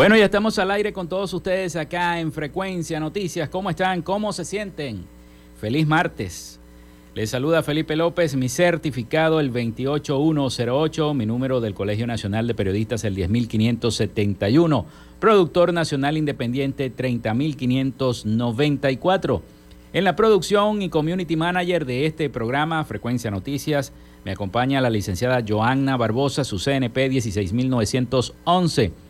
Bueno, ya estamos al aire con todos ustedes acá en Frecuencia Noticias. ¿Cómo están? ¿Cómo se sienten? Feliz martes. Les saluda Felipe López, mi certificado el 28108, mi número del Colegio Nacional de Periodistas el 10571, productor nacional independiente 30594. En la producción y community manager de este programa Frecuencia Noticias me acompaña la licenciada Joanna Barbosa, su CNP 16911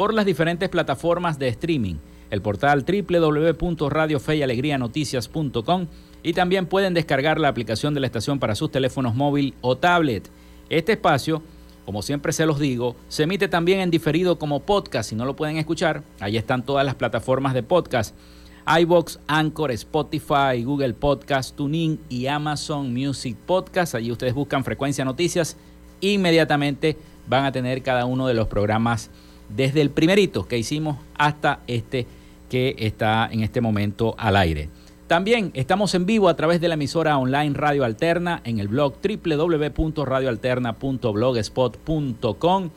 por las diferentes plataformas de streaming, el portal www.radiofeyalegrianoticias.com y también pueden descargar la aplicación de la estación para sus teléfonos móvil o tablet. Este espacio, como siempre se los digo, se emite también en diferido como podcast. Si no lo pueden escuchar, ahí están todas las plataformas de podcast. iBox, Anchor, Spotify, Google Podcast, TuneIn y Amazon Music Podcast. Allí ustedes buscan Frecuencia Noticias. Inmediatamente van a tener cada uno de los programas desde el primerito que hicimos hasta este que está en este momento al aire. También estamos en vivo a través de la emisora online Radio Alterna en el blog www.radioalterna.blogspot.com,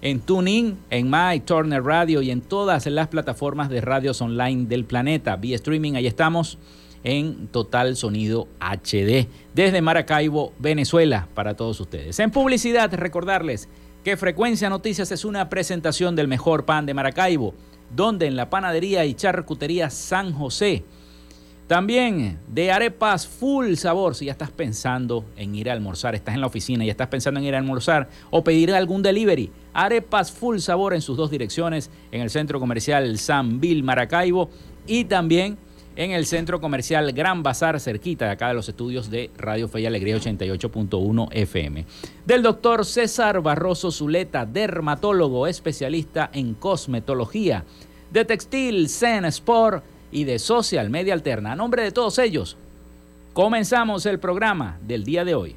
en TuneIn, en My Turner Radio y en todas las plataformas de radios online del planeta. Vía streaming, ahí estamos en Total Sonido HD desde Maracaibo, Venezuela, para todos ustedes. En publicidad, recordarles que Frecuencia Noticias es una presentación del mejor pan de Maracaibo, donde en la panadería y charcutería San José. También de arepas full sabor, si ya estás pensando en ir a almorzar, estás en la oficina y estás pensando en ir a almorzar o pedir algún delivery. Arepas full sabor en sus dos direcciones, en el centro comercial San Bill Maracaibo y también en el centro comercial Gran Bazar, cerquita de acá de los estudios de Radio Fe y Alegría 88.1 FM. Del doctor César Barroso Zuleta, dermatólogo especialista en cosmetología, de textil Zen Sport y de Social Media Alterna. A nombre de todos ellos, comenzamos el programa del día de hoy.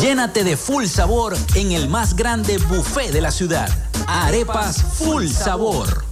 Llénate de full sabor en el más grande buffet de la ciudad. Arepas Full Sabor.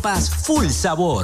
full sabor.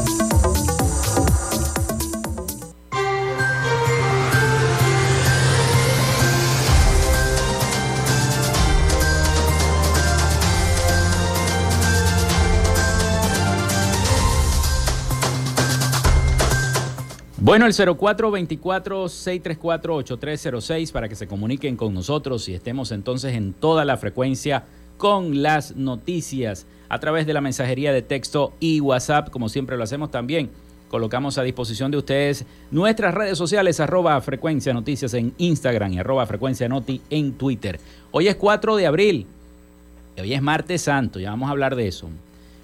Bueno, el 0424-634-8306 para que se comuniquen con nosotros y estemos entonces en toda la frecuencia con las noticias a través de la mensajería de texto y WhatsApp, como siempre lo hacemos también. Colocamos a disposición de ustedes nuestras redes sociales, arroba frecuencia noticias en Instagram y arroba frecuencia noti en Twitter. Hoy es 4 de abril, hoy es martes santo, ya vamos a hablar de eso.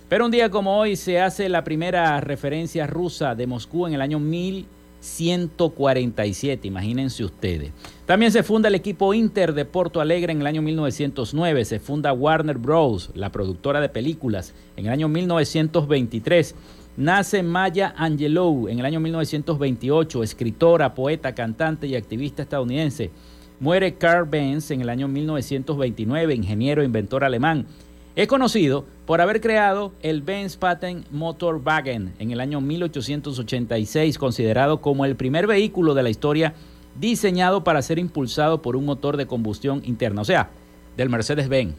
Pero un día como hoy se hace la primera referencia rusa de Moscú en el año 1000. 147, imagínense ustedes. También se funda el equipo Inter de Porto Alegre en el año 1909, se funda Warner Bros., la productora de películas, en el año 1923. Nace Maya Angelou en el año 1928, escritora, poeta, cantante y activista estadounidense. Muere Carl Benz en el año 1929, ingeniero e inventor alemán. Es conocido por haber creado el Benz Patent Motorwagen en el año 1886, considerado como el primer vehículo de la historia diseñado para ser impulsado por un motor de combustión interna, o sea, del Mercedes-Benz.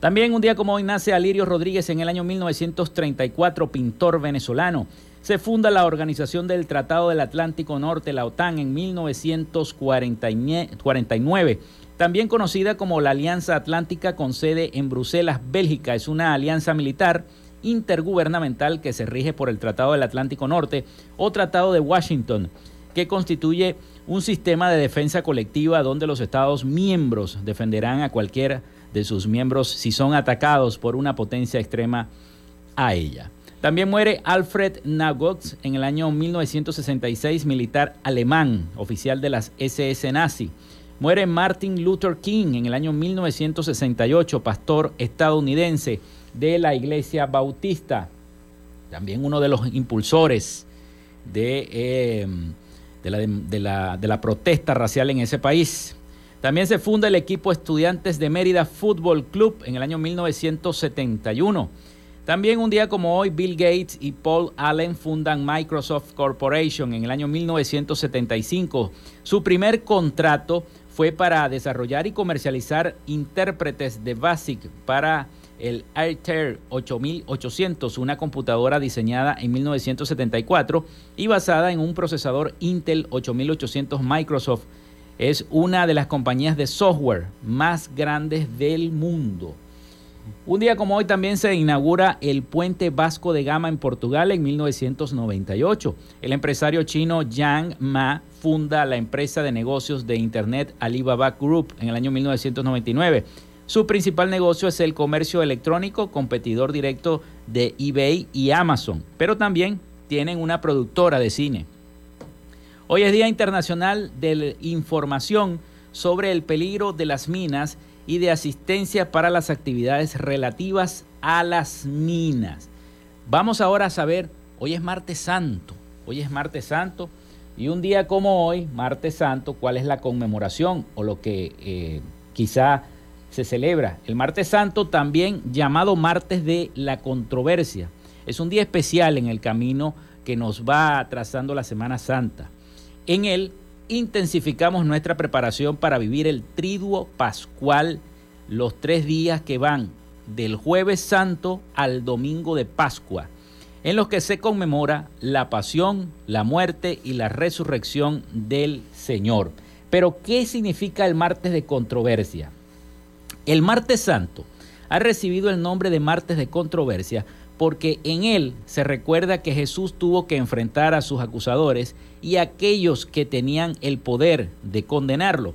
También un día como hoy nace Alirio Rodríguez en el año 1934, pintor venezolano. Se funda la Organización del Tratado del Atlántico Norte, la OTAN, en 1949 también conocida como la Alianza Atlántica con sede en Bruselas, Bélgica. Es una alianza militar intergubernamental que se rige por el Tratado del Atlántico Norte o Tratado de Washington, que constituye un sistema de defensa colectiva donde los Estados miembros defenderán a cualquiera de sus miembros si son atacados por una potencia extrema a ella. También muere Alfred Nagotz en el año 1966, militar alemán, oficial de las SS nazi. Muere Martin Luther King en el año 1968, pastor estadounidense de la Iglesia Bautista, también uno de los impulsores de, em, la, la protesta racial en ese país. También se funda el equipo Estudiantes de Mérida Fútbol Club en el año 1971. También un día como hoy, Bill Gates y Paul Allen fundan Microsoft Corporation en el año 1975. Su primer contrato fue para desarrollar y comercializar intérpretes de BASIC para el Altair 8800, una computadora diseñada en 1974 y basada en un procesador Intel 8800 Microsoft. Es una de las compañías de software más grandes del mundo. Un día como hoy también se inaugura el puente Vasco de Gama en Portugal en 1998. El empresario chino Yang Ma funda la empresa de negocios de Internet Alibaba Group en el año 1999. Su principal negocio es el comercio electrónico, competidor directo de eBay y Amazon, pero también tienen una productora de cine. Hoy es Día Internacional de la Información sobre el peligro de las minas y de asistencia para las actividades relativas a las minas. Vamos ahora a saber, hoy es martes santo, hoy es martes santo y un día como hoy, martes santo, ¿cuál es la conmemoración o lo que eh, quizá se celebra? El martes santo también llamado martes de la controversia. Es un día especial en el camino que nos va trazando la Semana Santa. En él intensificamos nuestra preparación para vivir el triduo pascual, los tres días que van del jueves santo al domingo de Pascua, en los que se conmemora la pasión, la muerte y la resurrección del Señor. Pero, ¿qué significa el martes de controversia? El martes santo ha recibido el nombre de martes de controversia porque en él se recuerda que Jesús tuvo que enfrentar a sus acusadores y a aquellos que tenían el poder de condenarlo.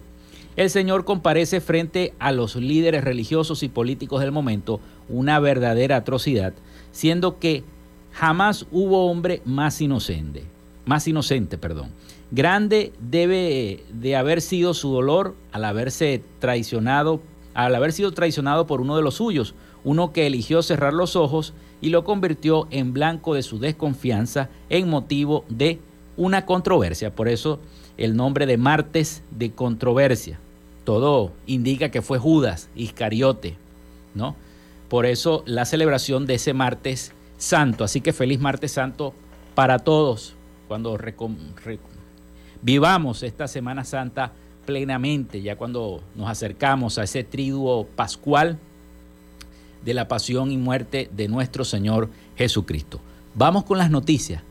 El Señor comparece frente a los líderes religiosos y políticos del momento una verdadera atrocidad, siendo que jamás hubo hombre más inocente, más inocente, perdón. Grande debe de haber sido su dolor al haberse traicionado, al haber sido traicionado por uno de los suyos, uno que eligió cerrar los ojos y lo convirtió en blanco de su desconfianza en motivo de una controversia. Por eso el nombre de martes de controversia. Todo indica que fue Judas Iscariote, ¿no? Por eso la celebración de ese martes santo. Así que feliz martes santo para todos cuando vivamos esta Semana Santa plenamente, ya cuando nos acercamos a ese triduo pascual de la pasión y muerte de nuestro Señor Jesucristo. Vamos con las noticias.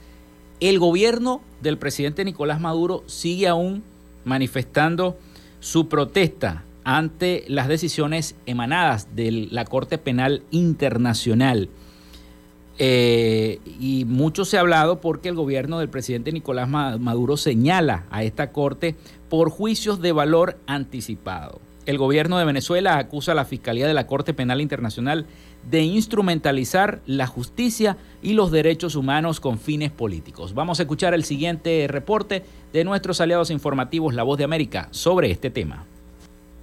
El gobierno del presidente Nicolás Maduro sigue aún manifestando su protesta ante las decisiones emanadas de la Corte Penal Internacional. Eh, y mucho se ha hablado porque el gobierno del presidente Nicolás Maduro señala a esta Corte por juicios de valor anticipado. El gobierno de Venezuela acusa a la Fiscalía de la Corte Penal Internacional de instrumentalizar la justicia y los derechos humanos con fines políticos. Vamos a escuchar el siguiente reporte de nuestros aliados informativos La Voz de América sobre este tema.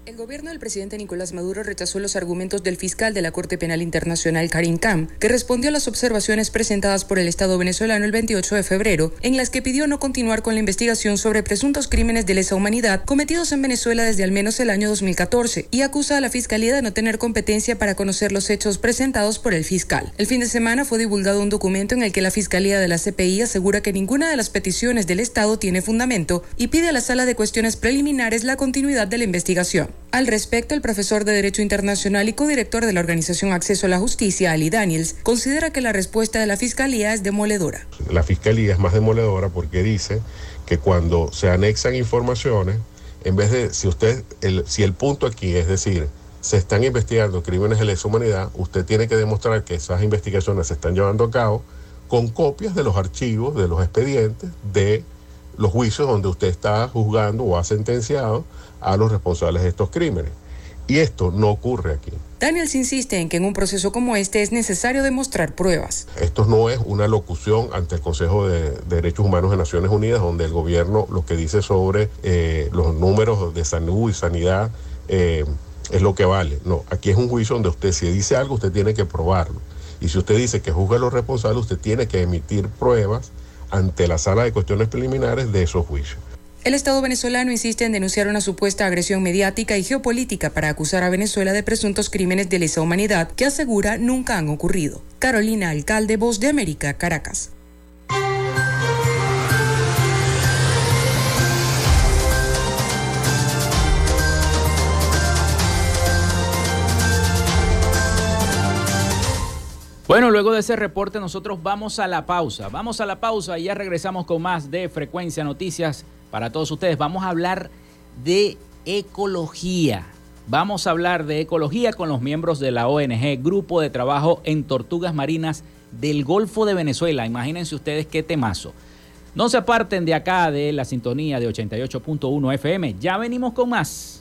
El gobierno del presidente Nicolás Maduro rechazó los argumentos del fiscal de la Corte Penal Internacional Karim Kam, que respondió a las observaciones presentadas por el Estado venezolano el 28 de febrero, en las que pidió no continuar con la investigación sobre presuntos crímenes de lesa humanidad cometidos en Venezuela desde al menos el año 2014 y acusa a la Fiscalía de no tener competencia para conocer los hechos presentados por el fiscal. El fin de semana fue divulgado un documento en el que la Fiscalía de la CPI asegura que ninguna de las peticiones del Estado tiene fundamento y pide a la Sala de Cuestiones Preliminares la continuidad de la investigación. Al respecto, el profesor de Derecho Internacional y codirector de la organización Acceso a la Justicia, Ali Daniels, considera que la respuesta de la Fiscalía es demoledora. La Fiscalía es más demoledora porque dice que cuando se anexan informaciones, en vez de, si usted, el, si el punto aquí es decir, se están investigando crímenes de lesa humanidad, usted tiene que demostrar que esas investigaciones se están llevando a cabo con copias de los archivos, de los expedientes, de los juicios donde usted está juzgando o ha sentenciado a los responsables de estos crímenes. Y esto no ocurre aquí. Daniels insiste en que en un proceso como este es necesario demostrar pruebas. Esto no es una locución ante el Consejo de Derechos Humanos de Naciones Unidas, donde el gobierno lo que dice sobre eh, los números de salud y sanidad eh, es lo que vale. No, aquí es un juicio donde usted si dice algo, usted tiene que probarlo. Y si usted dice que juzga a los responsables, usted tiene que emitir pruebas ante la sala de cuestiones preliminares de esos juicios. El Estado venezolano insiste en denunciar una supuesta agresión mediática y geopolítica para acusar a Venezuela de presuntos crímenes de lesa humanidad que asegura nunca han ocurrido. Carolina Alcalde, Voz de América, Caracas. Bueno, luego de ese reporte nosotros vamos a la pausa. Vamos a la pausa y ya regresamos con más de Frecuencia Noticias para todos ustedes. Vamos a hablar de ecología. Vamos a hablar de ecología con los miembros de la ONG Grupo de Trabajo en Tortugas Marinas del Golfo de Venezuela. Imagínense ustedes qué temazo. No se aparten de acá de la sintonía de 88.1 FM. Ya venimos con más.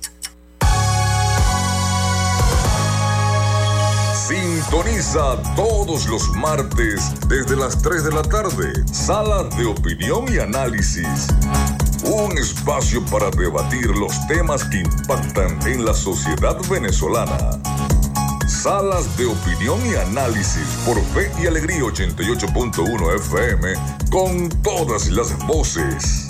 Sintoniza todos los martes desde las 3 de la tarde. Sala de opinión y análisis. Un espacio para debatir los temas que impactan en la sociedad venezolana. Salas de opinión y análisis por Fe y Alegría 88.1 FM con todas las voces.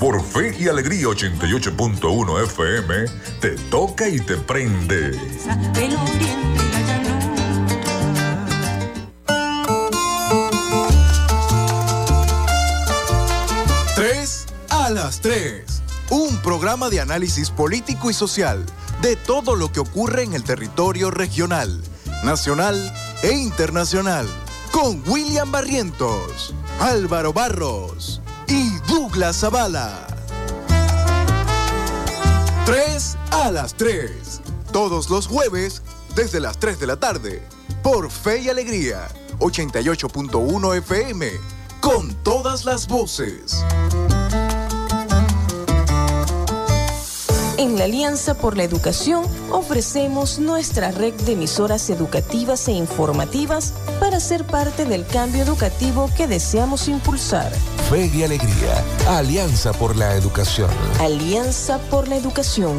por Fe y Alegría 88.1 FM, te toca y te prende. Tres a las 3. Un programa de análisis político y social de todo lo que ocurre en el territorio regional, nacional e internacional. Con William Barrientos, Álvaro Barros Douglas Zavala. 3 a las 3. Todos los jueves desde las 3 de la tarde. Por Fe y Alegría. 88.1 FM. Con todas las voces. En la Alianza por la Educación ofrecemos nuestra red de emisoras educativas e informativas para ser parte del cambio educativo que deseamos impulsar. Fe y Alegría. Alianza por la Educación. Alianza por la Educación.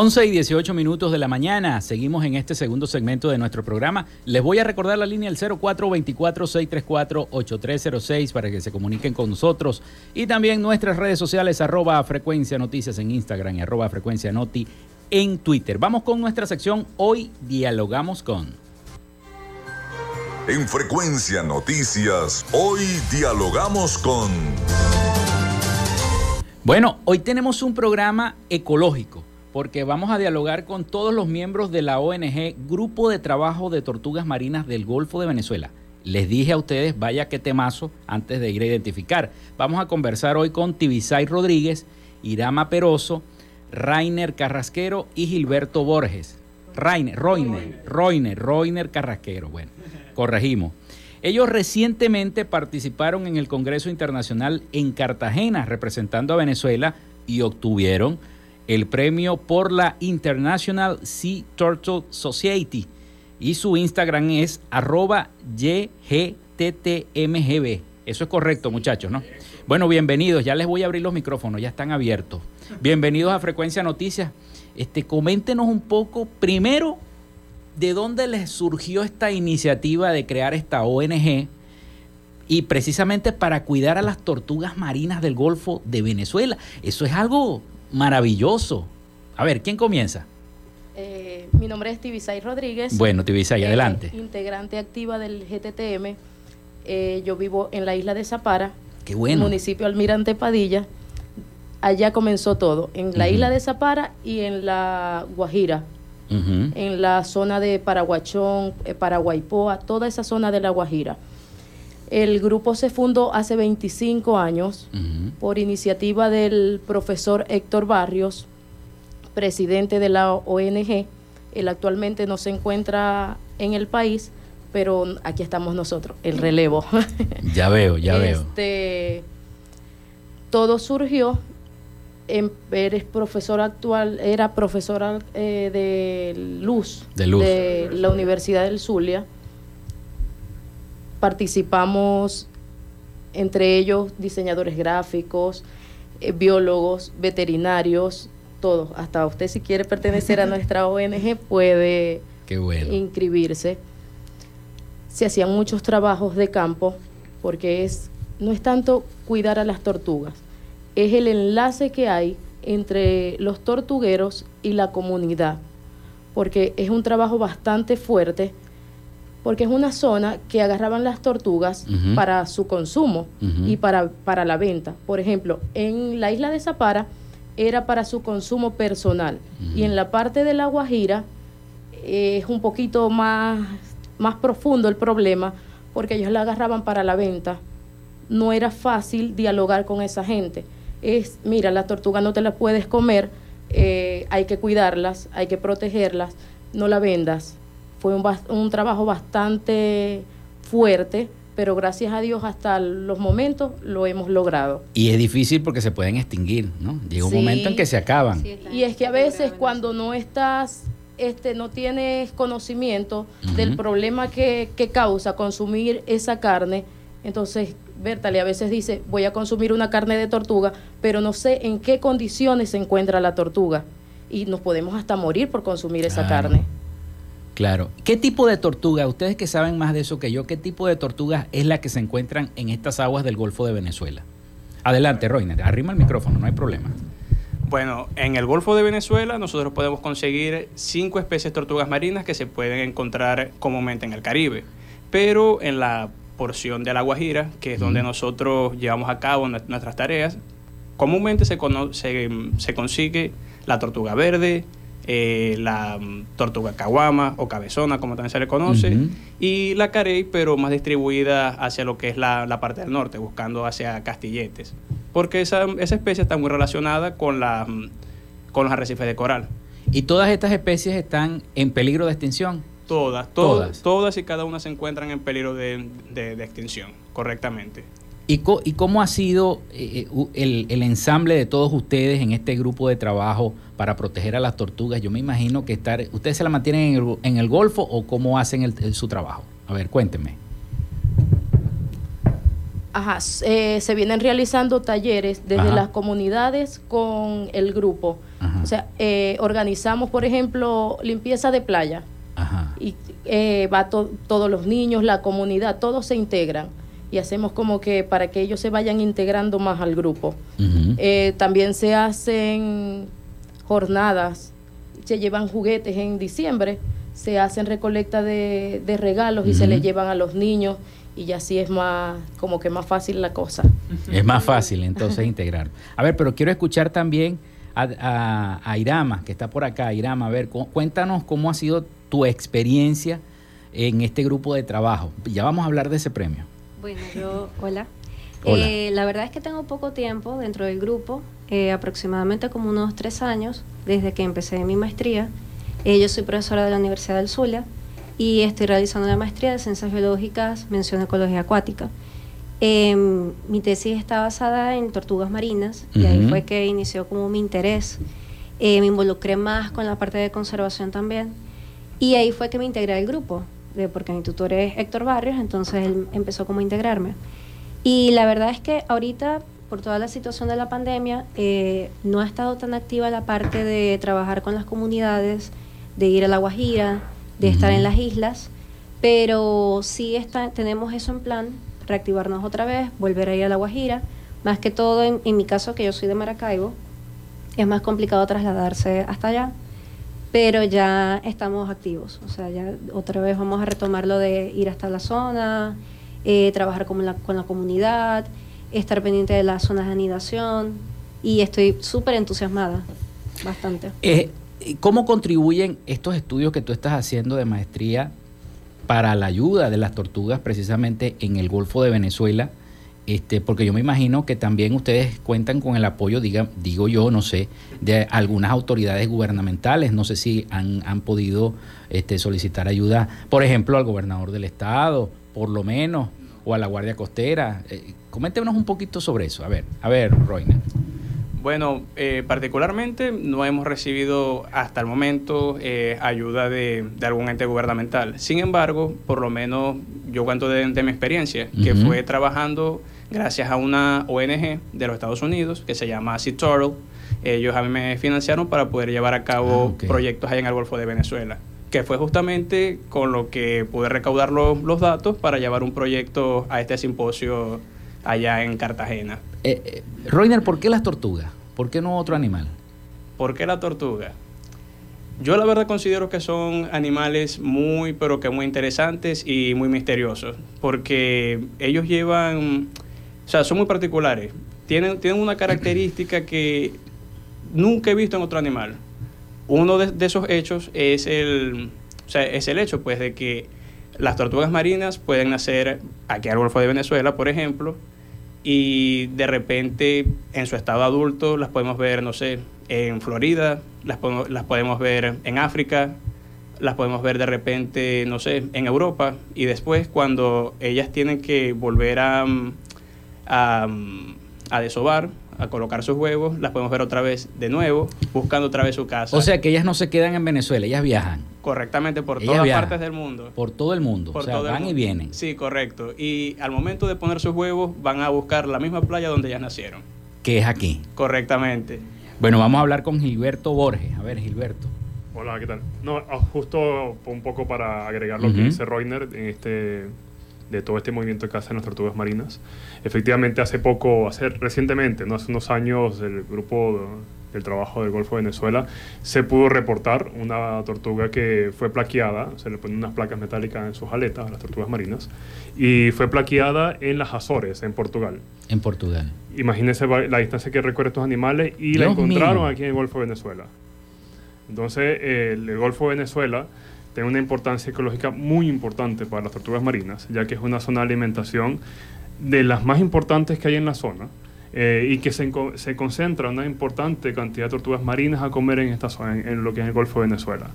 Once y 18 minutos de la mañana. Seguimos en este segundo segmento de nuestro programa. Les voy a recordar la línea del 0424-634-8306 para que se comuniquen con nosotros. Y también nuestras redes sociales, arroba frecuencia noticias en Instagram y arroba frecuencia noti en Twitter. Vamos con nuestra sección. Hoy dialogamos con. En Frecuencia Noticias, hoy dialogamos con... Bueno, hoy tenemos un programa ecológico porque vamos a dialogar con todos los miembros de la ONG Grupo de Trabajo de Tortugas Marinas del Golfo de Venezuela. Les dije a ustedes, vaya qué temazo, antes de ir a identificar. Vamos a conversar hoy con Tibisay Rodríguez, Irama Peroso, Rainer Carrasquero y Gilberto Borges. Rainer, Roiner, Roiner, Roiner Carrasquero. Bueno, corregimos. Ellos recientemente participaron en el Congreso Internacional en Cartagena representando a Venezuela y obtuvieron el premio por la International Sea Turtle Society y su Instagram es arroba. Eso es correcto, muchachos, ¿no? Bueno, bienvenidos. Ya les voy a abrir los micrófonos, ya están abiertos. Bienvenidos a Frecuencia Noticias. Este, coméntenos un poco, primero, ¿de dónde les surgió esta iniciativa de crear esta ONG? Y precisamente para cuidar a las tortugas marinas del Golfo de Venezuela. Eso es algo maravilloso. A ver, ¿quién comienza? Eh, mi nombre es Tibisay Rodríguez. Bueno, Tibisay, eh, adelante. Integrante activa del GTTM. Eh, yo vivo en la isla de Zapara, Qué bueno. municipio Almirante Padilla. Allá comenzó todo, en la isla de Zapara y en la Guajira, en la zona de Paraguachón, eh, Paraguaypoa, toda esa zona de la Guajira. El grupo se fundó hace 25 años por iniciativa del profesor Héctor Barrios, presidente de la ONG. Él actualmente no se encuentra en el país, pero aquí estamos nosotros, el relevo. Ya veo, ya veo. Este, todo surgió. En, eres profesor actual, era profesora eh, de Luz, De Luz. de la Universidad del Zulia. Participamos, entre ellos, diseñadores gráficos, eh, biólogos, veterinarios, todos. Hasta usted si quiere pertenecer a nuestra ONG puede Qué bueno. inscribirse. Se hacían muchos trabajos de campo porque es no es tanto cuidar a las tortugas, es el enlace que hay entre los tortugueros y la comunidad, porque es un trabajo bastante fuerte, porque es una zona que agarraban las tortugas para su consumo y para, para la venta. Por ejemplo, en la isla de Zapara era para su consumo personal y en la parte de la Guajira eh, es un poquito más, más profundo el problema porque ellos la agarraban para la venta. No era fácil dialogar con esa gente. Es, mira, la tortuga no te la puedes comer, eh, hay que cuidarlas, hay que protegerlas, no la vendas. Fue un, un trabajo bastante fuerte, pero gracias a Dios hasta los momentos lo hemos logrado. Y es difícil porque se pueden extinguir, ¿no? Llega un Sí. momento en que se acaban. Y es que a veces cuando no estás, este, no tienes conocimiento del problema que, que causa consumir esa carne, entonces Bertale a veces dice, voy a consumir una carne de tortuga, pero no sé en qué condiciones se encuentra la tortuga. Y nos podemos hasta morir por consumir esa carne. Claro. ¿Qué tipo de tortuga, ustedes que saben más de eso que yo, qué tipo de tortuga es la que se encuentran en estas aguas del Golfo de Venezuela? Adelante, Roiner, arrima el micrófono, no hay problema. Bueno, en el Golfo de Venezuela nosotros podemos conseguir cinco especies de tortugas marinas que se pueden encontrar comúnmente en el Caribe, pero en la porción de la Guajira, que es donde nosotros llevamos a cabo nu- nuestras tareas, comúnmente se, cono- se, se consigue la tortuga verde, eh, la tortuga caguama o cabezona, como también se le conoce, y la carey, pero más distribuida hacia lo que es la, la parte del norte, buscando hacia Castilletes. Porque esa, esa especie está muy relacionada con, la, con los arrecifes de coral. ¿Y todas estas especies están en peligro de extinción? Todas, Todas. todas, todas y cada una se encuentran en peligro de, de- de extinción, correctamente. ¿Y, co- y cómo ha sido eh, eh, el, el ensamble de todos ustedes en este grupo de trabajo para proteger a las tortugas? Yo me imagino que estar, ¿ustedes se la mantienen en el, en el Golfo o cómo hacen el- su trabajo? A ver, cuéntenme. Ajá, eh, se vienen realizando talleres desde Ajá. las comunidades con el grupo. Ajá. O sea, eh, organizamos, por ejemplo, limpieza de playa. Ajá. Y eh, va to- todos los niños, la comunidad, todos se integran. Y hacemos como que para que ellos se vayan integrando más al grupo. Eh, también se hacen jornadas, se llevan juguetes en diciembre, se hacen recolecta de, de regalos y se les llevan a los niños y así es más, como que más fácil la cosa. Es más fácil entonces integrar. A ver, pero quiero escuchar también a, a- a Irama, que está por acá. Irama, a ver, cu- cuéntanos cómo ha sido tu experiencia en este grupo de trabajo. Ya vamos a hablar de ese premio. Bueno, yo, hola. Hola. Eh, la verdad es que tengo poco tiempo dentro del grupo, eh, aproximadamente como unos tres años, desde que empecé mi maestría. Eh, yo soy profesora de la Universidad del Zulia y estoy realizando la maestría de Ciencias Biológicas, mención Ecología Acuática. Em, mi tesis está basada en tortugas marinas y ahí fue que inició como mi interés. Eh, me involucré más con la parte de conservación también y ahí fue que me integré al grupo, porque mi tutor es Héctor Barrios, entonces él empezó como a integrarme. Y la verdad es que ahorita, por toda la situación de la pandemia, eh, no ha estado tan activa la parte de trabajar con las comunidades, de ir a La Guajira, de estar en las islas, pero sí está, tenemos eso en plan, reactivarnos otra vez, volver a ir a La Guajira, más que todo en, en mi caso que yo soy de Maracaibo, es más complicado trasladarse hasta allá, pero ya estamos activos, o sea, ya otra vez vamos a retomar lo de ir hasta la zona, eh, trabajar con la, con la comunidad, estar pendiente de las zonas de anidación y estoy súper entusiasmada, bastante. Eh, ¿Cómo contribuyen estos estudios que tú estás haciendo de maestría para la ayuda de las tortugas precisamente en el Golfo de Venezuela? Este, porque yo me imagino que también ustedes cuentan con el apoyo, diga, digo yo, no sé, de algunas autoridades gubernamentales. No sé si han, han podido este, solicitar ayuda, por ejemplo, al gobernador del estado, por lo menos, o a la Guardia Costera. Eh, coméntenos un poquito sobre eso. A ver, a ver, Roina. Bueno, eh, particularmente no hemos recibido hasta el momento eh, ayuda de, de, algún ente gubernamental. Sin embargo, por lo menos yo cuento de, de mi experiencia, que fue trabajando gracias a una ONG de los Estados Unidos que se llama Sea Turtle. Ellos a mí me financiaron para poder llevar a cabo proyectos allá en el Golfo de Venezuela, que fue justamente con lo que pude recaudar los, los datos para llevar un proyecto a este simposio allá en Cartagena. Eh, eh, Roiner, ¿por qué las tortugas? ¿Por qué no otro animal? ¿Por qué la tortuga? Yo la verdad considero que son animales muy, pero que muy interesantes y muy misteriosos, porque ellos llevan, o sea, son muy particulares. Tienen, tienen una característica que nunca he visto en otro animal. Uno de, de esos hechos es el, o sea, es el hecho, pues, de que las tortugas marinas pueden nacer aquí al Golfo de Venezuela, por ejemplo, y de repente en su estado adulto las podemos ver, no sé, en Florida, las podemos, las podemos ver en África, las podemos ver de repente, no sé, en Europa, y después cuando ellas tienen que volver a, a, a desovar, a colocar sus huevos, las podemos ver otra vez de nuevo, buscando otra vez su casa. O sea que ellas no se quedan en Venezuela, ellas viajan correctamente por Ellas todas viajan. partes del mundo. por todo el mundo. Por o sea, todo el van y mundo. vienen. Sí, correcto. Y al momento de poner sus huevos, van a buscar la misma playa donde ellas nacieron. Que es aquí. Correctamente. Bueno, vamos a hablar con Gilberto Borges. A ver, Gilberto. Hola, ¿qué tal? No, ah, justo un poco para agregar lo que dice Reiner en este, de todo este movimiento que hacen las tortugas marinas. Efectivamente, hace poco, hace recientemente, ¿no? hace unos años, el grupo del trabajo del Golfo de Venezuela se pudo reportar una tortuga que fue plaqueada, se le ponen unas placas metálicas en sus aletas a las tortugas marinas, y fue plaqueada en las Azores, en Portugal. En Portugal. Imagínense la distancia que recorren estos animales y la Dios encontraron mío. aquí en el Golfo de Venezuela. Entonces, el, el Golfo de Venezuela tiene una importancia ecológica muy importante para las tortugas marinas, ya que es una zona de alimentación de las más importantes que hay en la zona eh, y que se, se concentra una importante cantidad de tortugas marinas a comer en esta zona, en, en lo que es el Golfo de Venezuela.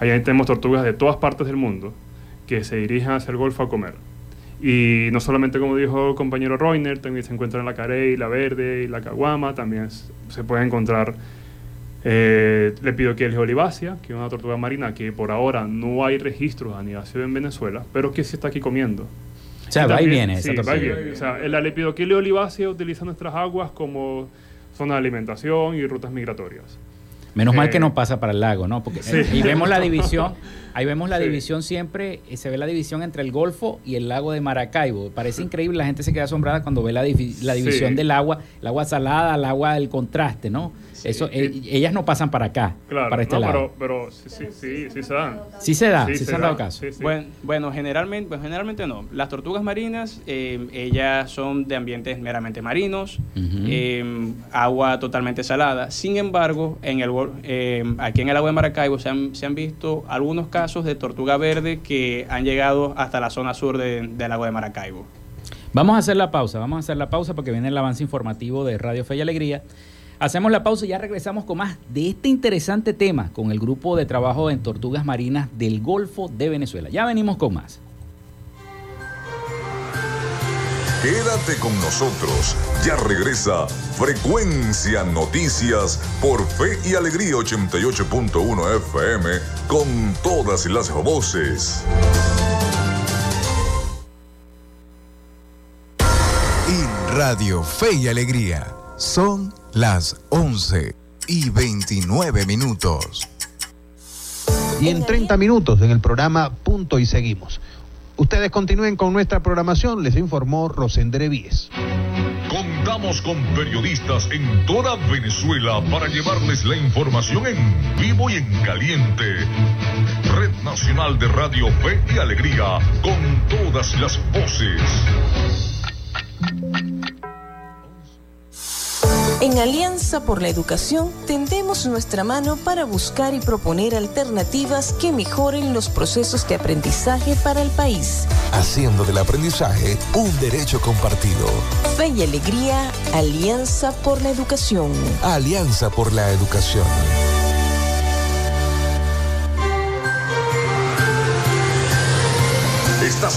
Allá tenemos tortugas de todas partes del mundo que se dirigen hacia el Golfo a comer. Y no solamente, como dijo el compañero Reiner, también se encuentran la carey, la verde y la caguama, también se puede encontrar eh, Lepidopteris olivácea, que es una tortuga marina que por ahora no hay registros de anidación en Venezuela, pero que sí está aquí comiendo. O sea, va y viene Sí, esa va y tortuga. viene. O sea, la Lepidopteris olivácea utiliza nuestras aguas como zona de alimentación y rutas migratorias. Menos mal Eh, que no pasa para el lago, ¿no? Porque Sí. eh, ahí vemos la división, ahí vemos la Sí. división siempre, eh, se ve la división entre el Golfo y el lago de Maracaibo. Parece increíble, la gente se queda asombrada cuando ve la, divi- la división Sí. del agua, el agua salada, el agua del contraste, ¿no? Eso, eh, ellas no pasan para acá, Claro, para este no, lado. pero, pero sí, sí, sí, sí se dan. Sí se da, sí se han dado da, caso. sí, sí. Bueno, bueno, generalmente, pues, generalmente no. Las tortugas marinas, eh, ellas son de ambientes meramente marinos, eh, agua totalmente salada. Sin embargo, en el, eh, aquí en el agua de Maracaibo se han, se han visto algunos casos de tortuga verde que han llegado hasta la zona sur de- del agua de Maracaibo. Vamos a hacer la pausa, vamos a hacer la pausa porque viene el avance informativo de Radio Fe y Alegría. Hacemos la pausa y ya regresamos con más de este interesante tema con el grupo de trabajo en tortugas marinas del Golfo de Venezuela. Ya venimos con más. Quédate con nosotros. Ya regresa Frecuencia Noticias por Fe y Alegría 88.1 FM con todas las voces. En Radio Fe y Alegría son las 11 y 29 minutos. y en 30 minutos en el programa Punto y Seguimos. Ustedes continúen con nuestra programación, les informó Rosendre Víez. Contamos con periodistas en toda Venezuela para llevarles la información en vivo y en caliente. Red Nacional de Radio Fe y Alegría, con todas las voces. En Alianza por la Educación tendemos nuestra mano para buscar y proponer alternativas que mejoren los procesos de aprendizaje para el país. Haciendo del aprendizaje un derecho compartido. Fe y alegría, Alianza por la Educación. Alianza por la Educación.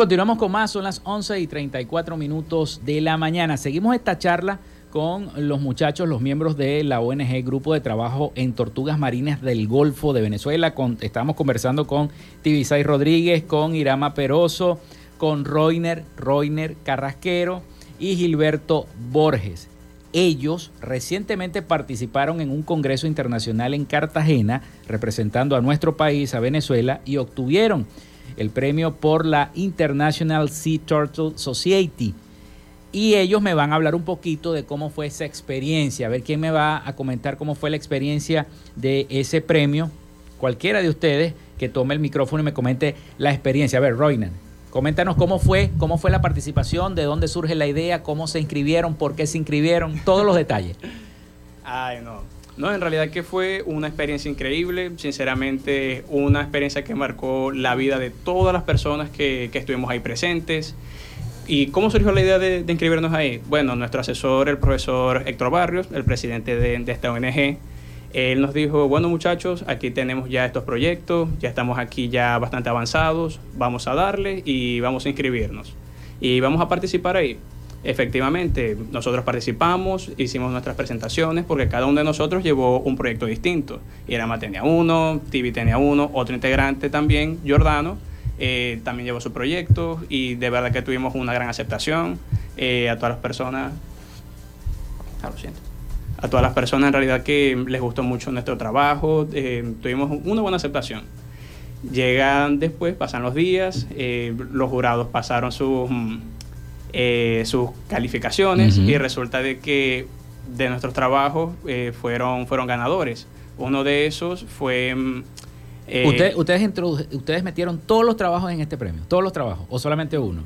Continuamos con más, son las 11 y 34 minutos de la mañana. Seguimos esta charla con los muchachos, los miembros de la ONG Grupo de Trabajo en Tortugas Marinas del Golfo de Venezuela. Estamos conversando con Tibisay Rodríguez, con Irama Peroso, con Roiner, Roiner Carrasquero y Gilberto Borges. Ellos recientemente participaron en un congreso internacional en Cartagena, representando a nuestro país, a Venezuela, y obtuvieron el premio por la International Sea Turtle Society. Y ellos me van a hablar un poquito de cómo fue esa experiencia, a ver quién me va a comentar cómo fue la experiencia de ese premio. Cualquiera de ustedes que tome el micrófono y me comente la experiencia. A ver, Roynan, coméntanos cómo fue, cómo fue la participación, de dónde surge la idea, cómo se inscribieron, por qué se inscribieron, todos los detalles. Ay, no. No, en realidad que fue una experiencia increíble, sinceramente una experiencia que marcó la vida de todas las personas que, que estuvimos ahí presentes. ¿Y cómo surgió la idea de, inscribirnos ahí? Bueno, nuestro asesor, el profesor Héctor Barrios, el presidente de, de esta ONG, él nos dijo, bueno muchachos, aquí tenemos ya estos proyectos, ya estamos aquí ya bastante avanzados, vamos a darle y vamos a inscribirnos. Y vamos a participar ahí. Efectivamente, nosotros participamos, hicimos nuestras presentaciones porque cada uno de nosotros llevó un proyecto distinto. Irama tenía uno, Tibi tenía uno, otro integrante también, Jordano, eh, también llevó su proyecto y de verdad que tuvimos una gran aceptación eh, a todas las personas. Ah, lo siento. A todas las personas en realidad que les gustó mucho nuestro trabajo, eh, tuvimos una buena aceptación. Llegan después, pasan los días, los jurados pasaron sus, eh, sus calificaciones y resulta de que de nuestros trabajos eh, fueron, fueron ganadores. Uno de esos fue... mm, eh, Usted- ustedes, introdu- ustedes metieron todos los trabajos en este premio, todos los trabajos, o solamente uno.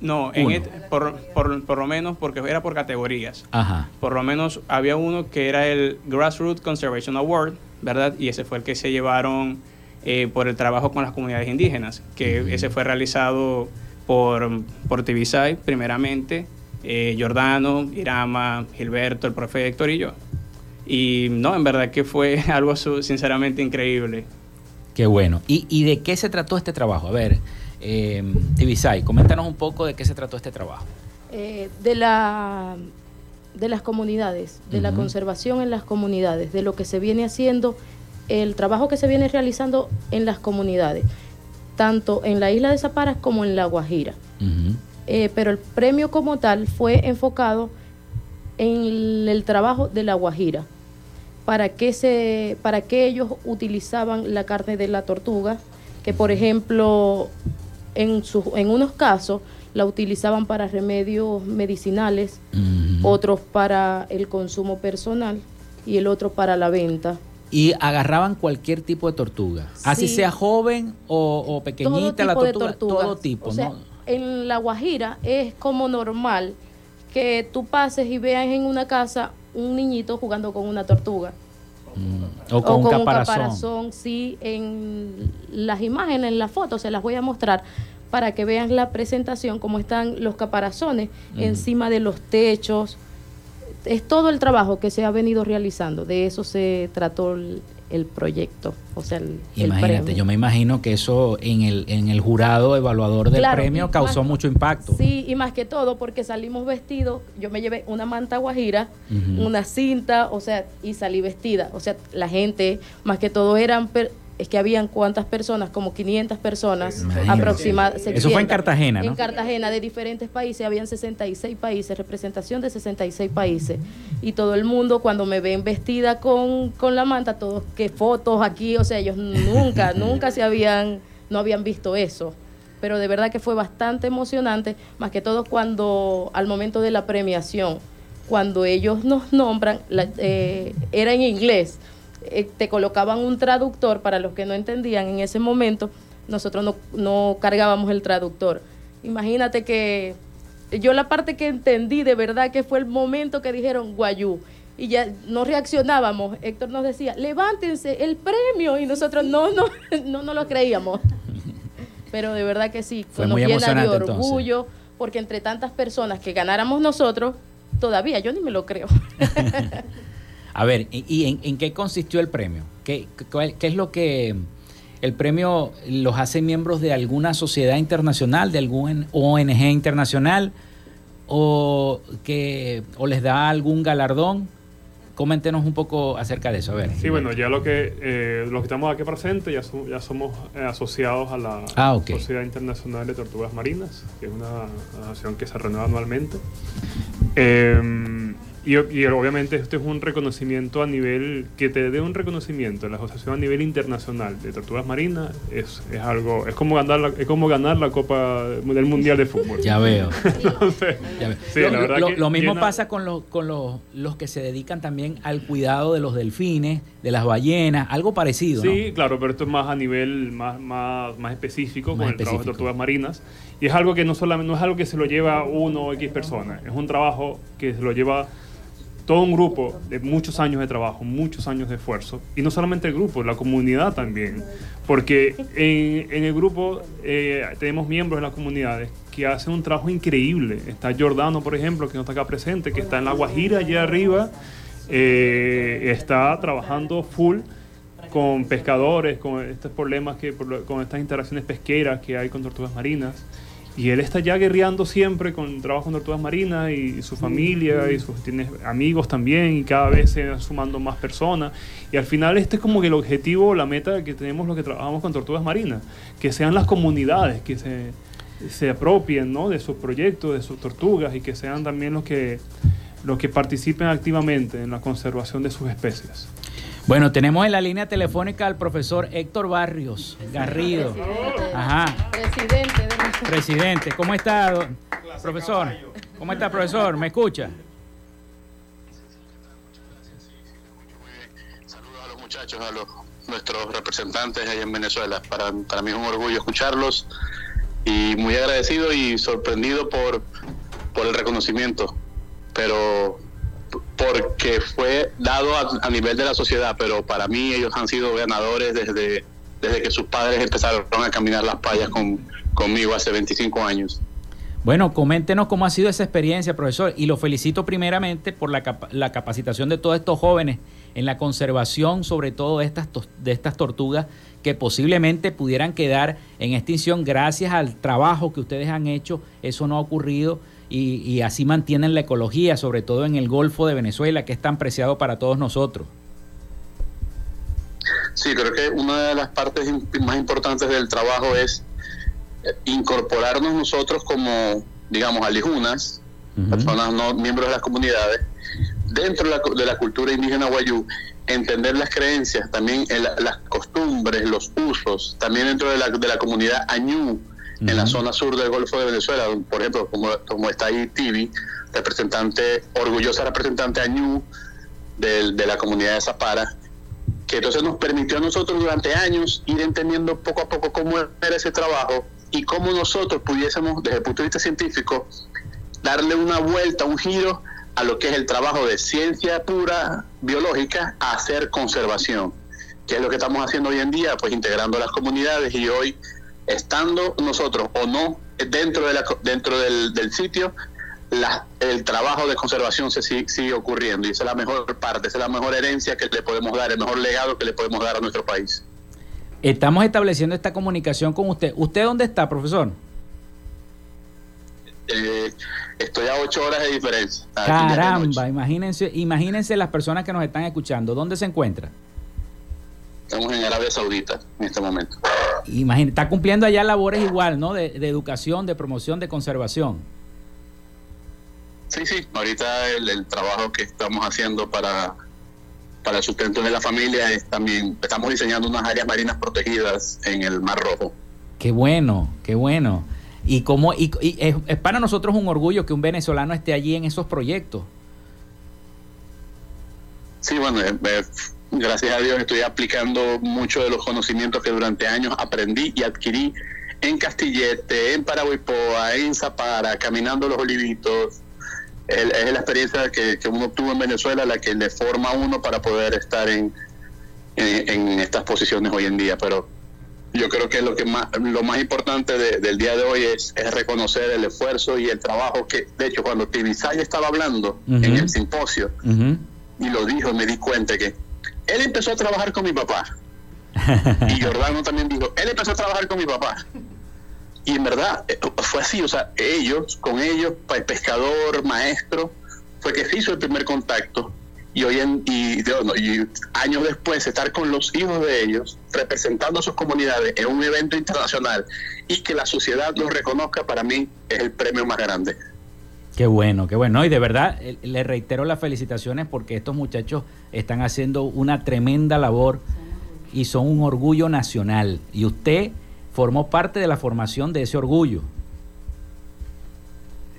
No, en este- por, por, por lo menos porque era por categorías. Ajá. Por lo menos había uno que era el Grassroots Conservation Award, ¿verdad? Y ese fue el que se llevaron eh, por el trabajo con las comunidades indígenas, que ese fue realizado por, por Tibisay, primeramente, eh, Jordano, Irama, Gilberto, el profe Héctor y yo. Y no, en verdad que fue algo su- sinceramente increíble. Qué bueno. ¿Y, y de qué se trató este trabajo? A ver, eh, Tibisay, coméntanos un poco de qué se trató este trabajo. Eh, de la de las comunidades, de la conservación en las comunidades, de lo que se viene haciendo, el trabajo que se viene realizando en las comunidades, tanto en la isla de Zaparas como en la Guajira. Eh, pero el premio como tal fue enfocado en el trabajo de la Guajira. ¿Para qué, se, para qué ellos utilizaban la carne de la tortuga? Que por ejemplo, en, en unos casos la utilizaban para remedios medicinales, otros para el consumo personal y el otro para la venta. Y agarraban cualquier tipo de tortuga, así Sí. sea joven o, o pequeñita la tortuga, todo tipo, O sea, ¿no? En la Guajira es como normal que tú pases y veas en una casa un niñito jugando con una tortuga. O con, un caparazón. sí, en las imágenes, en las fotos, se las voy a mostrar para que vean la presentación, cómo están los caparazones Ujú. encima de los techos. Es todo el trabajo que se ha venido realizando. De eso se trató el, el proyecto, o sea, el, el Imagínate, premio. yo me imagino que eso en el, en el jurado evaluador del Claro, premio causó más- mucho impacto. Sí, y más que todo porque salimos vestidos, yo me llevé una manta guajira, una cinta, o sea, y salí vestida. O sea, la gente, más que todo eran, per- es que habían cuántas personas, como 500 personas aproximadamente. Eso fue en Cartagena, ¿no? En Cartagena, de diferentes países, habían 66 países, representación de 66 países. Y todo el mundo, cuando me ven vestida con, con la manta, todos, que fotos aquí, o sea, ellos nunca, nunca se habían, no habían visto eso pero de verdad que fue bastante emocionante, más que todo cuando al momento de la premiación, cuando ellos nos nombran, la- eh, era en inglés, eh, te colocaban un traductor para los que no entendían en ese momento, nosotros no, no cargábamos el traductor. Imagínate que yo la parte que entendí de verdad que fue el momento que dijeron guayú. Y ya no reaccionábamos. Héctor nos decía, levántense, el premio. Y nosotros no, no, no, no lo creíamos. Pero de verdad que sí, Fue nos muy llena de entonces. orgullo, porque entre tantas personas que ganáramos nosotros, todavía yo ni me lo creo. A ver, ¿y, y en, en qué consistió el premio? ¿Qué, cuál- qué es lo que el premio los hace miembros de alguna sociedad internacional, de algún ONG internacional, o que o les da algún galardón? coméntenos un poco acerca de eso. A ver. Sí, bueno, ya lo que, eh, los que estamos aquí presentes ya, so- ya somos eh, asociados a la Ah. Sociedad Internacional de Tortugas Marinas, que es una asociación que se renueva anualmente. Eh, y, y obviamente esto es un reconocimiento a nivel, que te dé un reconocimiento en la asociación a nivel internacional de tortugas marinas, es, es algo, es como ganar la, es como ganar la Copa del Mundial de Fútbol. Ya veo. Entonces, Ya ve. sí, lo, la verdad lo- que lo mismo llena- pasa con, los, con los, los que se dedican también al cuidado de los delfines, de las ballenas, algo parecido. ¿no? Sí, claro, pero esto es más a nivel más, más, más específico Más con el trabajo de tortugas marinas. Y es algo que no solamente no es algo que se lo lleva uno o X personas, es un trabajo que se lo lleva todo un grupo de muchos años de trabajo, muchos años de esfuerzo. Y no solamente el grupo, la comunidad también. Porque en, en el grupo eh, tenemos miembros de las comunidades que hacen un trabajo increíble. Está Jordano, por ejemplo, que no está acá presente, que está en La Guajira, allá arriba. eh, está trabajando full con pescadores, con estos problemas que, con estas interacciones pesqueras que hay con tortugas marinas. Y él está ya guerreando siempre con trabajo con tortugas marinas y, su familia y sus tiene amigos también y cada vez se van sumando más personas. Y al final este es como que el objetivo, la meta que tenemos los que trabajamos con tortugas marinas, que sean las comunidades que se, se apropien ¿no? de sus proyectos, de sus tortugas y que sean también los que, los que participen activamente en la conservación de sus especies. Bueno, tenemos en la línea telefónica al profesor Héctor Barrios Garrido. Ajá. Presidente Presidente, ¿cómo está, do- profesor? ¿Cómo está, profesor? ¿Me escucha? muchachos, a los nuestros representantes allá en Venezuela. Para, para mí es un orgullo escucharlos y muy agradecido y sorprendido por, por el reconocimiento, pero porque fue dado a, a nivel de la sociedad, pero para mí ellos han sido ganadores desde, desde que sus padres empezaron a caminar las playas con, conmigo hace 25 años. Bueno, coméntenos cómo ha sido esa experiencia, profesor, y lo felicito primeramente por la, la capacitación de todos estos jóvenes en la conservación, sobre todo de estas, de estas tortugas que posiblemente pudieran quedar en extinción gracias al trabajo que ustedes han hecho. Eso no ha ocurrido y, y así mantienen la ecología, sobre todo en el Golfo de Venezuela, que es tan preciado para todos nosotros. Sí, creo que una de las partes más importantes del trabajo es eh, incorporarnos nosotros como, digamos, alijunas, personas no miembros de las comunidades, dentro de la, de la cultura indígena guayú, entender las creencias, también el- las costumbres, los usos, también dentro de la, de la comunidad añú, en la zona sur del Golfo de Venezuela, por ejemplo, como, como está ahí Tibi, representante, orgullosa representante añú del- de la comunidad de Zapara, que entonces nos permitió a nosotros durante años ir entendiendo poco a poco cómo era ese trabajo y cómo nosotros pudiésemos, desde el punto de vista científico, darle una vuelta, un giro a lo que es el trabajo de ciencia pura, biológica, a hacer conservación, que es lo que estamos haciendo hoy en día, pues integrando las comunidades y hoy, estando nosotros o no dentro, de la, dentro del, del sitio, la- el trabajo de conservación se sigue, sigue ocurriendo y esa es la mejor parte, esa es la mejor herencia que le podemos dar, el mejor legado que le podemos dar a nuestro país. Estamos estableciendo esta comunicación con usted. ¿Usted dónde está, profesor? Eh, estoy a ocho horas de diferencia. Caramba, imagínense, imagínense las personas que nos están escuchando. ¿Dónde se encuentra? Estamos en Arabia Saudita en este momento. Imagínate, está cumpliendo allá labores igual, ¿no? De, de educación, de promoción, de conservación. Sí, sí, ahorita el, el trabajo que estamos haciendo para, para el sustento de la familia es también, estamos diseñando unas áreas marinas protegidas en el Mar Rojo. Qué bueno, qué bueno. Y como y, y es, es para nosotros un orgullo que un venezolano esté allí en esos proyectos. Sí, bueno, eh, eh, gracias a Dios estoy aplicando muchos de los conocimientos que durante años aprendí y adquirí en Castillete, en Paraguaypoa, en Zapara, caminando los olivitos. El- es la experiencia que, que uno tuvo en Venezuela la que le forma a uno para poder estar en, en, en estas posiciones hoy en día. Pero yo creo que lo que más lo más importante de- del día de hoy es, es reconocer el esfuerzo y el trabajo que, de hecho, cuando Tibisay estaba hablando Ujú. en el simposio, y lo dijo, me di cuenta que él empezó a trabajar con mi papá. y Jordano también dijo, él empezó a trabajar con mi papá. Y en verdad eh, fue así, o sea, ellos, con ellos, pa- pescador, maestro, fue que se hizo el primer contacto y hoy en y, años después estar con los hijos de ellos representando a sus comunidades en un evento internacional y que la sociedad los reconozca para mí es el premio más grande. Qué bueno, qué bueno. Y de verdad, le reitero las felicitaciones porque estos muchachos están haciendo una tremenda labor y son un orgullo nacional. Y usted formó parte de la formación de ese orgullo.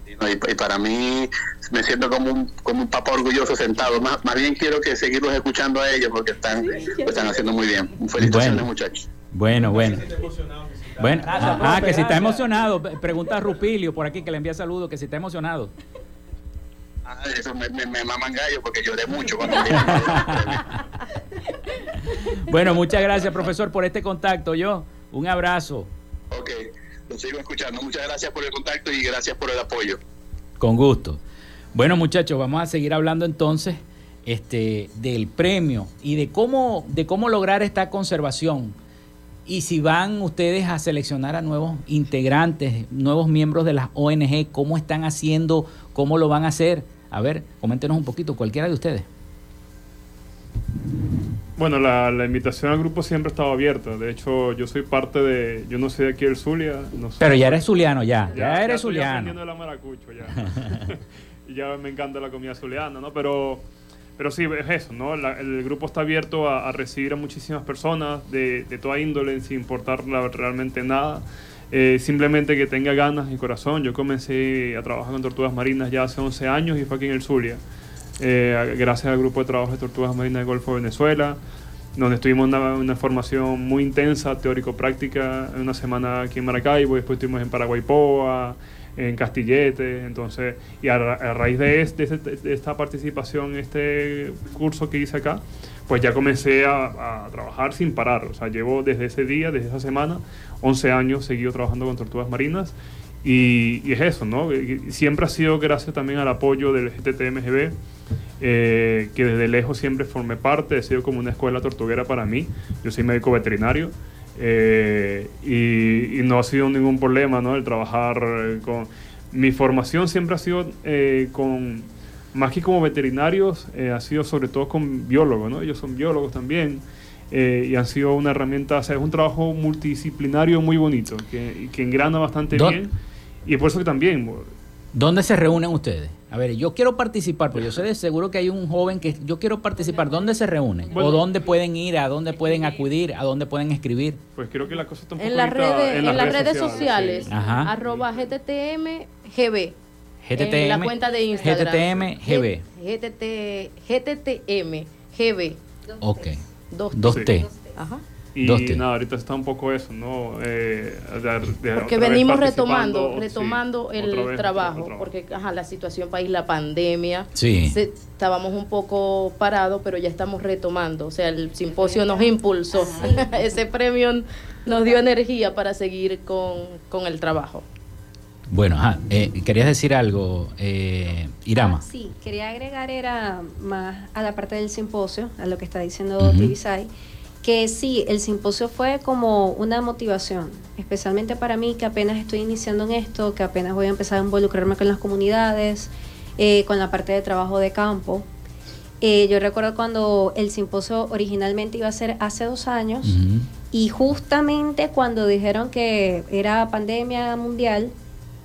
Y, y para mí me siento como un, como un papá orgulloso sentado. Más, más bien quiero que seguirlos escuchando a ellos porque están, lo están haciendo muy bien. Felicitaciones Bueno. muchachos. Bueno, bueno. Bueno, ah, profe, que si está emocionado, pregunta a Rupilio por aquí que le envía saludos, que si está emocionado. Ah, eso me, me, me maman gallo porque lloré mucho cuando Bueno, muchas gracias, profesor, por este contacto. Yo, un abrazo. Ok, lo sigo escuchando. Muchas gracias por el contacto y gracias por el apoyo. Con gusto. Bueno, muchachos, vamos a seguir hablando entonces este, del premio y de cómo, de cómo lograr esta conservación. Y si van ustedes a seleccionar a nuevos integrantes, nuevos miembros de las ONG, cómo están haciendo, cómo lo van a hacer. A ver, coméntenos un poquito, cualquiera de ustedes. Bueno, la, la invitación al grupo siempre ha estado abierta. De hecho, yo soy parte de. Yo no soy de aquí del Zulia. No soy- Pero ya eres zuliano, ya, ya, eres estoy zuliano. la maracucho ya. y ya me encanta la comida zuliana, ¿no? Pero, pero sí, es eso, ¿no? La- el grupo está abierto a, a recibir a muchísimas personas de, de toda índole, sin importar la- realmente nada. Eh, simplemente que tenga ganas y corazón. Yo comencé a trabajar con tortugas marinas ya hace 11 años y fue aquí en el Zulia. Eh, gracias al grupo de trabajo de tortugas marinas del Golfo de Venezuela, donde estuvimos una, formación muy intensa, teórico-práctica, una semana aquí en Maracaibo, después estuvimos en Paraguaypoa, en Castillete, entonces, y a, ra- a raíz de esta participación, este curso que hice acá, pues ya comencé a, a trabajar sin parar, o sea, llevo desde ese día, desde esa semana, 11 años seguido trabajando con tortugas marinas, y, y es eso, ¿no? Y- y Siempre ha sido gracias también al apoyo del GTTMGB, eh, que desde lejos siempre formé parte, ha sido como una escuela tortuguera para mí. Yo soy médico veterinario eh, y, y no ha sido ningún problema, ¿no? El trabajar eh, con... Mi formación siempre ha sido eh, con, más que como veterinarios, eh, ha sido sobre todo con biólogos, ¿no? Ellos son biólogos también. eh, y han sido una herramienta, o sea, es un trabajo multidisciplinario muy bonito, que, que engrana bastante ¿Dó- bien. Y por eso que también, ¿Dónde se reúnen ustedes? A ver, yo quiero participar, porque yo sé de seguro que hay un joven que yo quiero participar. ¿Dónde se reúnen? Bueno. ¿O dónde pueden ir? ¿A dónde pueden acudir? ¿A dónde pueden escribir? pues creo que la cosa está un poco En las ahorita redes, en las redes sociales. Ajá. arroba GTTMGB. GTTM, en la cuenta de Instagram. GTTMGB. GTT, GTTMGB. Ok. Dos, Dos T. T. Ajá. Y nada, ahorita está un poco eso, ¿no? Eh, de- de Porque venimos retomando, sí, retomando el vez, trabajo, otro porque ajá, la situación país, la pandemia, Sí. se- estábamos un poco parados, pero ya estamos retomando. O sea, el simposio nos impulsó, ese premio nos dio energía para seguir con, con el trabajo. Bueno, ajá, eh, querías decir algo, eh, Irama. Ah, sí, quería agregar era más a la parte del simposio, a lo que está diciendo Ujú. Tibisay, que sí, el simposio fue como una motivación, especialmente para mí que apenas estoy iniciando en esto, que apenas voy a empezar a involucrarme con las comunidades, eh, con la parte de trabajo de campo. Eh, yo recuerdo cuando el simposio originalmente iba a ser hace dos años y justamente cuando dijeron que era pandemia mundial,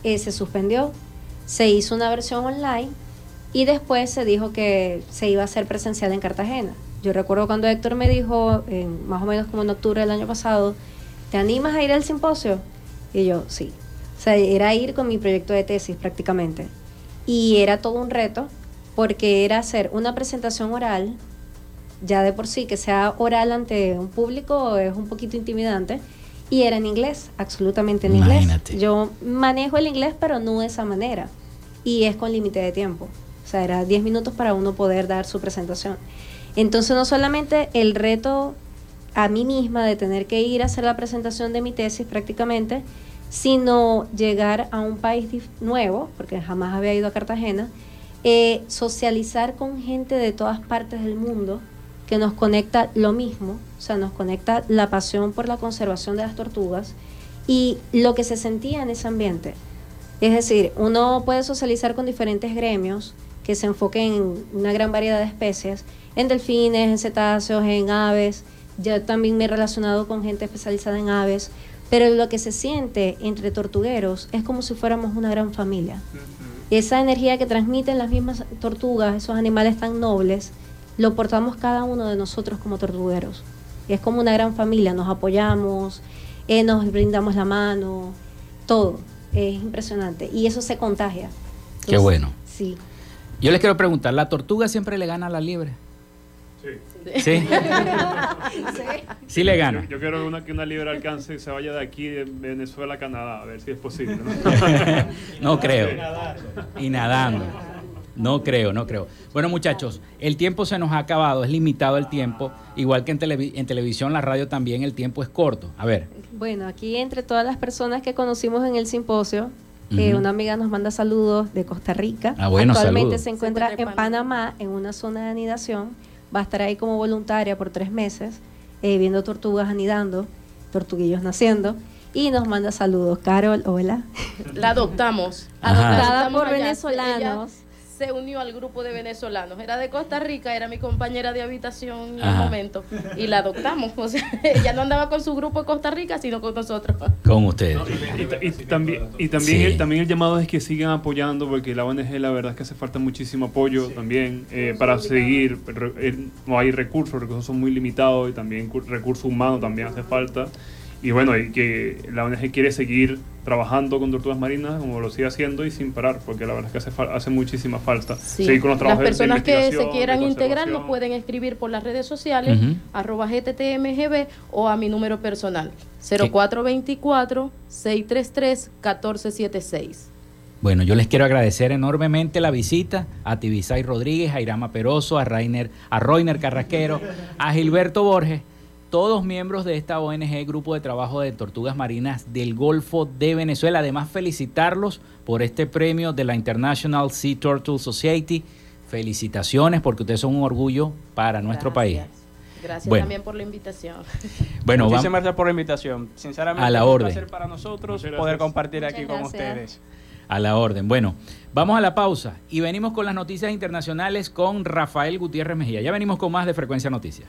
eh, se suspendió, se hizo una versión online y después se dijo que se iba a hacer presencial en Cartagena. Yo recuerdo cuando Héctor me dijo, en, más o menos como en octubre del año pasado, ¿te animas a ir al simposio? Y yo, sí. O sea, era ir con mi proyecto de tesis prácticamente. Y era todo un reto porque era hacer una presentación oral, ya de por sí que sea oral ante un público es un poquito intimidante, y era en inglés, absolutamente en Imagínate. inglés. Yo manejo el inglés, pero no de esa manera, y es con límite de tiempo. O sea, era 10 minutos para uno poder dar su presentación. Entonces, no solamente el reto a mí misma de tener que ir a hacer la presentación de mi tesis prácticamente, sino llegar a un país nuevo, porque jamás había ido a Cartagena, eh, socializar con gente de todas partes del mundo que nos conecta lo mismo, o sea, nos conecta la pasión por la conservación de las tortugas y lo que se sentía en ese ambiente. Es decir, uno puede socializar con diferentes gremios que se enfoque en una gran variedad de especies, en delfines, en cetáceos, en aves. Yo también me he relacionado con gente especializada en aves, pero lo que se siente entre tortugueros es como si fuéramos una gran familia. Esa energía que transmiten las mismas tortugas, esos animales tan nobles, lo portamos cada uno de nosotros como tortugueros. Y es como una gran familia, nos apoyamos, eh, nos brindamos la mano, todo. Es impresionante. Y eso se contagia. Qué bueno. Sí. Yo les quiero preguntar, ¿la tortuga siempre le gana a la liebre? Sí. Sí le gana. Yo, yo quiero que una, que una libre alcance y se vaya de aquí, de Venezuela a Canadá, a ver si es posible. ¿no? No creo. Y nadando. No creo, no creo. Bueno, muchachos, el tiempo se nos ha acabado, es limitado el tiempo. Igual que en, televi- en televisión, la radio también, el tiempo es corto. A ver, Bueno, aquí entre todas las personas que conocimos en el simposio, eh, una amiga nos manda saludos de Costa Rica. Ah, bueno, Actualmente saludos. se encuentra en Panamá, en una zona de anidación. Va a estar ahí como voluntaria por tres meses, eh, viendo tortugas anidando, tortuguillos naciendo. Y nos manda saludos. Carol, hola. La adoptamos. Adoptada Adoptada por allá. venezolanos. Ella se unió al grupo de venezolanos. Era de Costa Rica, era mi compañera de habitación en el Ajá. momento. Y la adoptamos. O sea, ella no andaba con su grupo de Costa Rica, sino con nosotros. con ustedes. Y, y también, y también, Sí. el, también el llamado es que sigan apoyando, porque la ONG la verdad es que hace falta muchísimo apoyo también eh, para seguir. re- no hay recursos, los recursos son muy limitados y también cu- recursos humanos también hace falta. Y bueno, y que la ONG quiere seguir trabajando con tortugas marinas como lo sigue haciendo y sin parar, porque la verdad es que hace, hace muchísima falta. Sí. Seguir con los Las trabajos de- de personas que se quieran de integrar nos pueden escribir por las redes sociales, Ujú. arroba GTTMGB o a mi número personal, 0424-633-1476. Bueno, yo les quiero agradecer enormemente la visita a Tibisay Rodríguez, a Irama Peroso, a Rainer, a Roiner Carraquero, a Gilberto Borges, todos miembros de esta ONG, Grupo de Trabajo de Tortugas Marinas del Golfo de Venezuela. Además, felicitarlos por este premio de la International Sea Turtle Society. Felicitaciones porque ustedes son un orgullo para nuestro país. Gracias Bueno. también por la invitación. Bueno, Muchísimas vamos gracias por la invitación. Sinceramente, A la es un orden. placer para nosotros poder compartir aquí con ustedes. a la orden. Bueno, vamos a la pausa y venimos con las noticias internacionales con Rafael Gutiérrez Mejía. Ya venimos con más de Frecuencia Noticias.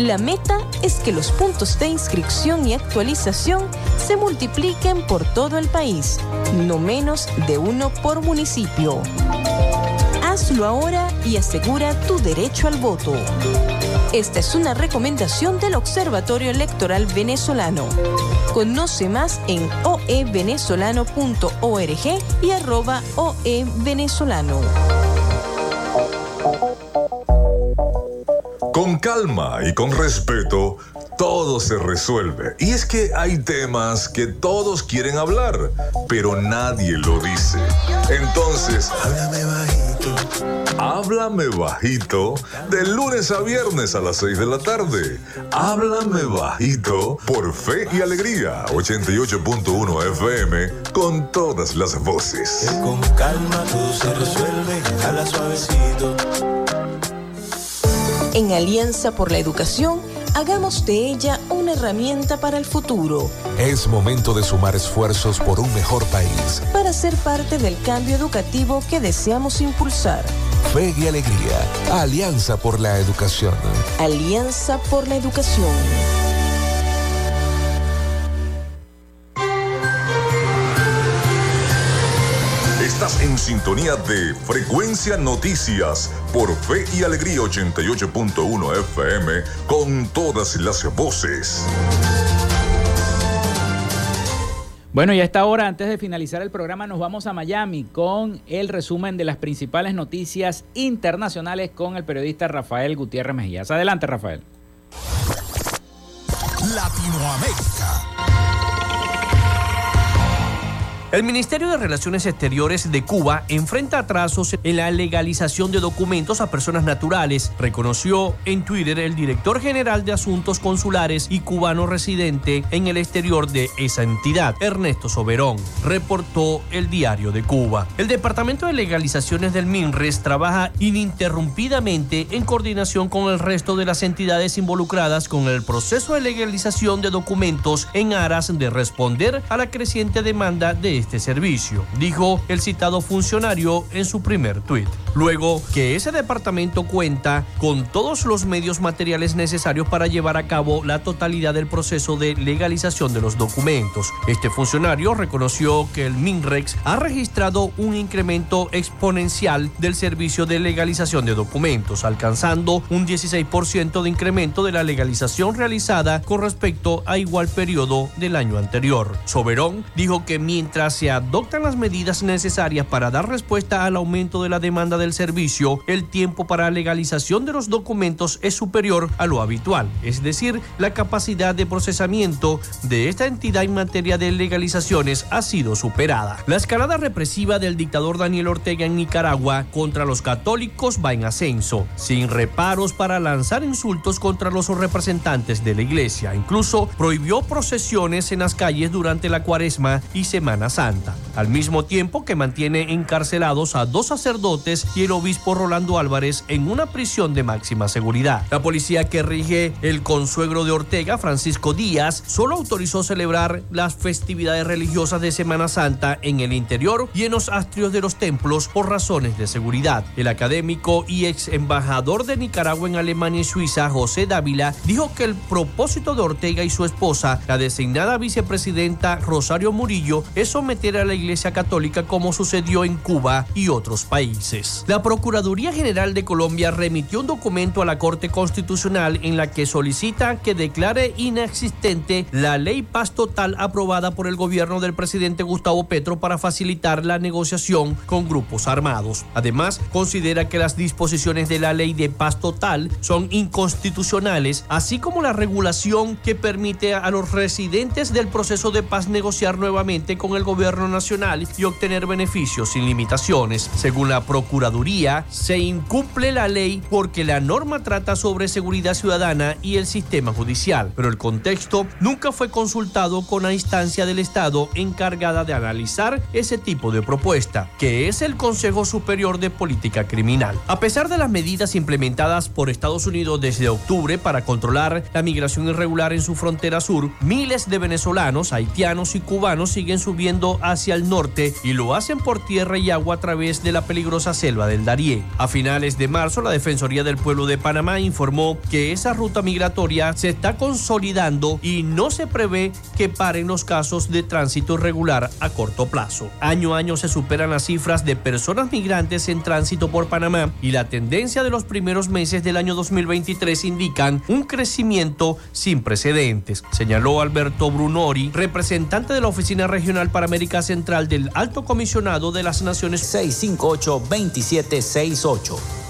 La meta es que los puntos de inscripción y actualización se multipliquen por todo el país, no menos de uno por municipio. Hazlo ahora y asegura tu derecho al voto. Esta es una recomendación del Observatorio Electoral Venezolano. Conoce más en oevenezolano.org y arroba oevenezolano. Con calma y con respeto, todo se resuelve. Y es que hay temas que todos quieren hablar, pero nadie lo dice. Entonces, háblame bajito. Háblame bajito de lunes a viernes a las 6 de la tarde. Háblame bajito por Fe y Alegría 88.1 FM con todas las voces. Con calma todo se resuelve, habla suavecito. En Alianza por la Educación, hagamos de ella una herramienta para el futuro, Es momento de sumar esfuerzos por un mejor país. para ser parte del cambio educativo que deseamos impulsar. Fe y Alegría, Alianza por la Educación. Alianza por la Educación. Sintonía de Frecuencia Noticias por Fe y Alegría 88.1 FM con todas las voces. Bueno, y a esta hora, antes de finalizar el programa, nos vamos a Miami con el resumen de las principales noticias internacionales con el periodista Rafael Gutiérrez Mejías. Adelante, Rafael. Latinoamérica. El Ministerio de Relaciones Exteriores de Cuba enfrenta atrasos en la legalización de documentos a personas naturales, reconoció en Twitter el director general de Asuntos Consulares y cubano residente en el exterior de esa entidad, Ernesto Soberón, reportó el Diario de Cuba. El Departamento de Legalizaciones del MINRES trabaja ininterrumpidamente en coordinación con el resto de las entidades involucradas con el proceso de legalización de documentos en aras de responder a la creciente demanda de este servicio, dijo el citado funcionario en su primer tuit. Luego que ese departamento cuenta con todos los medios materiales necesarios para llevar a cabo la totalidad del proceso de legalización de los documentos. Este funcionario reconoció que el MINREX ha registrado un incremento exponencial del servicio de legalización de documentos, alcanzando un 16% de incremento de la legalización realizada con respecto a igual periodo del año anterior. Soberón dijo que mientras se adoptan las medidas necesarias para dar respuesta al aumento de la demanda del servicio, el tiempo para legalización de los documentos es superior a lo habitual, es decir, la capacidad de procesamiento de esta entidad en materia de legalizaciones ha sido superada. La escalada represiva del dictador Daniel Ortega en Nicaragua contra los católicos va en ascenso, sin reparos para lanzar insultos contra los representantes de la iglesia. Incluso prohibió procesiones en las calles durante la cuaresma y Semana Santa. Al mismo tiempo que mantiene encarcelados a dos sacerdotes y el obispo Rolando Álvarez en una prisión de máxima seguridad. La policía que rige el consuegro de Ortega, Francisco Díaz, solo autorizó celebrar las festividades religiosas de Semana Santa en el interior y en los astrios de los templos por razones de seguridad. El académico y ex embajador de Nicaragua en Alemania y Suiza, José Dávila, dijo que el propósito de Ortega y su esposa, la designada vicepresidenta Rosario Murillo, es someter a la Iglesia Católica como sucedió en Cuba y otros países. La Procuraduría General de Colombia remitió un documento a la Corte Constitucional en la que solicita que declare inexistente la ley paz total aprobada por el gobierno del presidente Gustavo Petro para facilitar la negociación con grupos armados. Además, considera que las disposiciones de la ley de paz total son inconstitucionales, así como la regulación que permite a los residentes del proceso de paz negociar nuevamente con el gobierno nacional y obtener beneficios sin limitaciones. Según la Procuraduría, se incumple la ley porque la norma trata sobre seguridad ciudadana y el sistema judicial, pero el contexto nunca fue consultado con la instancia del Estado encargada de analizar ese tipo de propuesta, que es el Consejo Superior de Política Criminal. A pesar de las medidas implementadas por Estados Unidos desde octubre para controlar la migración irregular en su frontera sur, miles de venezolanos, haitianos y cubanos siguen subiendo hacia el norte y lo hacen por tierra y agua a través de la peligrosa selva del Darién. A finales de marzo, la Defensoría del Pueblo de Panamá informó que esa ruta migratoria se está consolidando y no se prevé que paren los casos de tránsito irregular a corto plazo. Año a año se superan las cifras de personas migrantes en tránsito por Panamá y la tendencia de los primeros meses del año 2023 indican un crecimiento sin precedentes, señaló Alberto Brunori, representante de la Oficina Regional para Central del Alto Comisionado de las Naciones 658-2768.